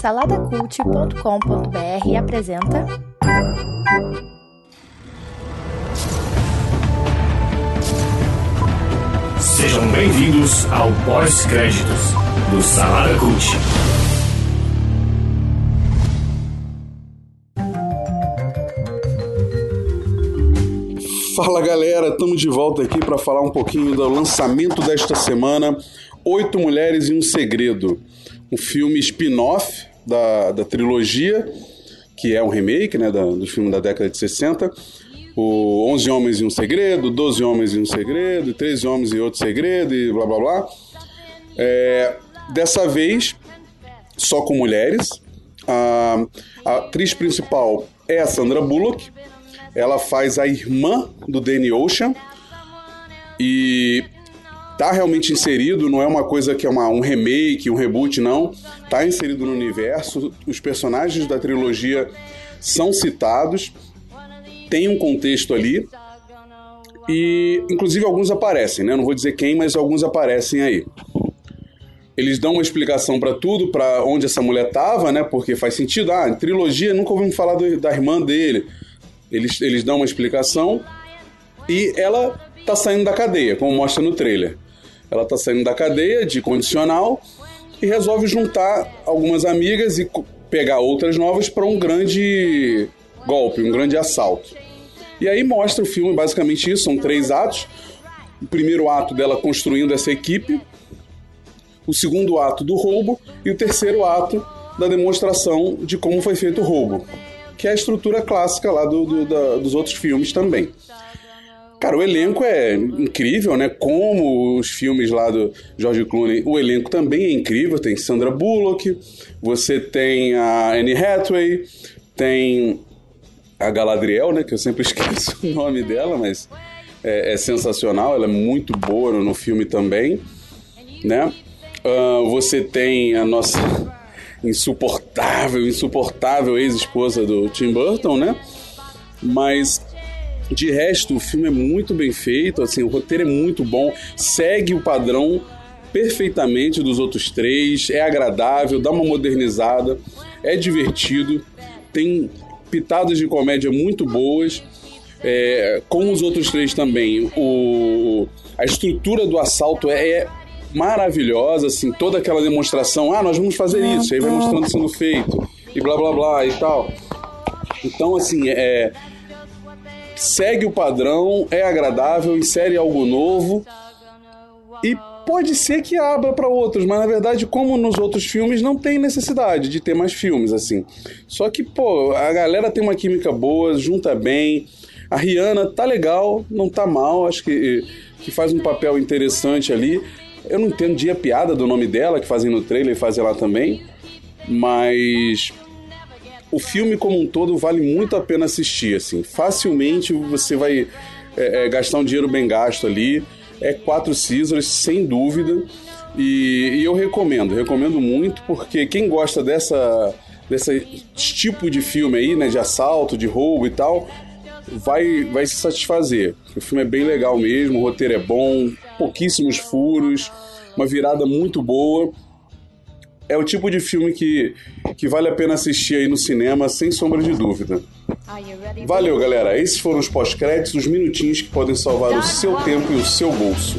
Saladacult.com.br apresenta. Sejam bem-vindos ao pós-créditos do Salada Cult. Fala galera, estamos de volta aqui para falar um pouquinho do lançamento desta semana, Oito Mulheres e um Segredo, um filme spin-off da, da trilogia, que é um remake né, da, do filme da década de 60, o Onze Homens e um Segredo, Doze Homens e um Segredo, Treze Homens e outro Segredo e blá blá blá. É, dessa vez, só com mulheres. A, a atriz principal é a Sandra Bullock. Ela faz a irmã do Danny Ocean. E tá realmente inserido, não é uma coisa que é uma, um remake, um reboot, não. Tá inserido no universo. Os personagens da trilogia são citados tem um contexto ali. E, inclusive, alguns aparecem, né? Não vou dizer quem, mas alguns aparecem aí. Eles dão uma explicação para tudo, para onde essa mulher tava, né? Porque faz sentido. Ah, trilogia nunca ouvimos falar do, da irmã dele. Eles, eles dão uma explicação e ela tá saindo da cadeia, como mostra no trailer. Ela tá saindo da cadeia de condicional e resolve juntar algumas amigas e pegar outras novas para um grande golpe, um grande assalto. E aí mostra o filme basicamente isso, são três atos. O primeiro ato dela construindo essa equipe, o segundo ato do roubo e o terceiro ato da demonstração de como foi feito o roubo, que é a estrutura clássica lá do, do da, dos outros filmes também. Cara, o elenco é incrível, né? Como os filmes lá do George Clooney, o elenco também é incrível. Tem Sandra Bullock, você tem a Anne Hathaway, tem a Galadriel, né? Que eu sempre esqueço o nome dela, mas é, é sensacional. Ela é muito boa no filme também, né? Uh, você tem a nossa insuportável, insuportável ex-esposa do Tim Burton, né? Mas de resto, o filme é muito bem feito, assim, o roteiro é muito bom, segue o padrão perfeitamente dos outros três, é agradável, dá uma modernizada, é divertido, tem pitadas de comédia muito boas. É, os outros três também, o, a estrutura do assalto é, é maravilhosa, assim, toda aquela demonstração, ah, nós vamos fazer isso, aí vai mostrando sendo feito, e blá blá blá e tal. Então, assim, é, segue o padrão, é agradável, insere algo novo e Pode ser que abra para outros, mas na verdade, como nos outros filmes, não tem necessidade de ter mais filmes assim. Só que, pô, a galera tem uma química boa, junta bem. A Rihanna tá legal, não tá mal, acho que, que faz um papel interessante ali. Eu não entendi a piada do nome dela, que fazem no trailer e fazem lá também, mas o filme como um todo vale muito a pena assistir, assim. Facilmente você vai é, é, gastar um dinheiro bem gasto ali é quatro Caesars, sem dúvida. E, e, eu recomendo, recomendo muito, porque quem gosta dessa, desse tipo de filme aí, né, de assalto, de roubo e tal, vai, vai se satisfazer. O filme é bem legal mesmo, o roteiro é bom, pouquíssimos furos, uma virada muito boa. É o tipo de filme que, que vale a pena assistir aí no cinema, sem sombra de dúvida. Valeu, galera. Esses foram os pós-créditos, os minutinhos que podem salvar o seu tempo e o seu bolso.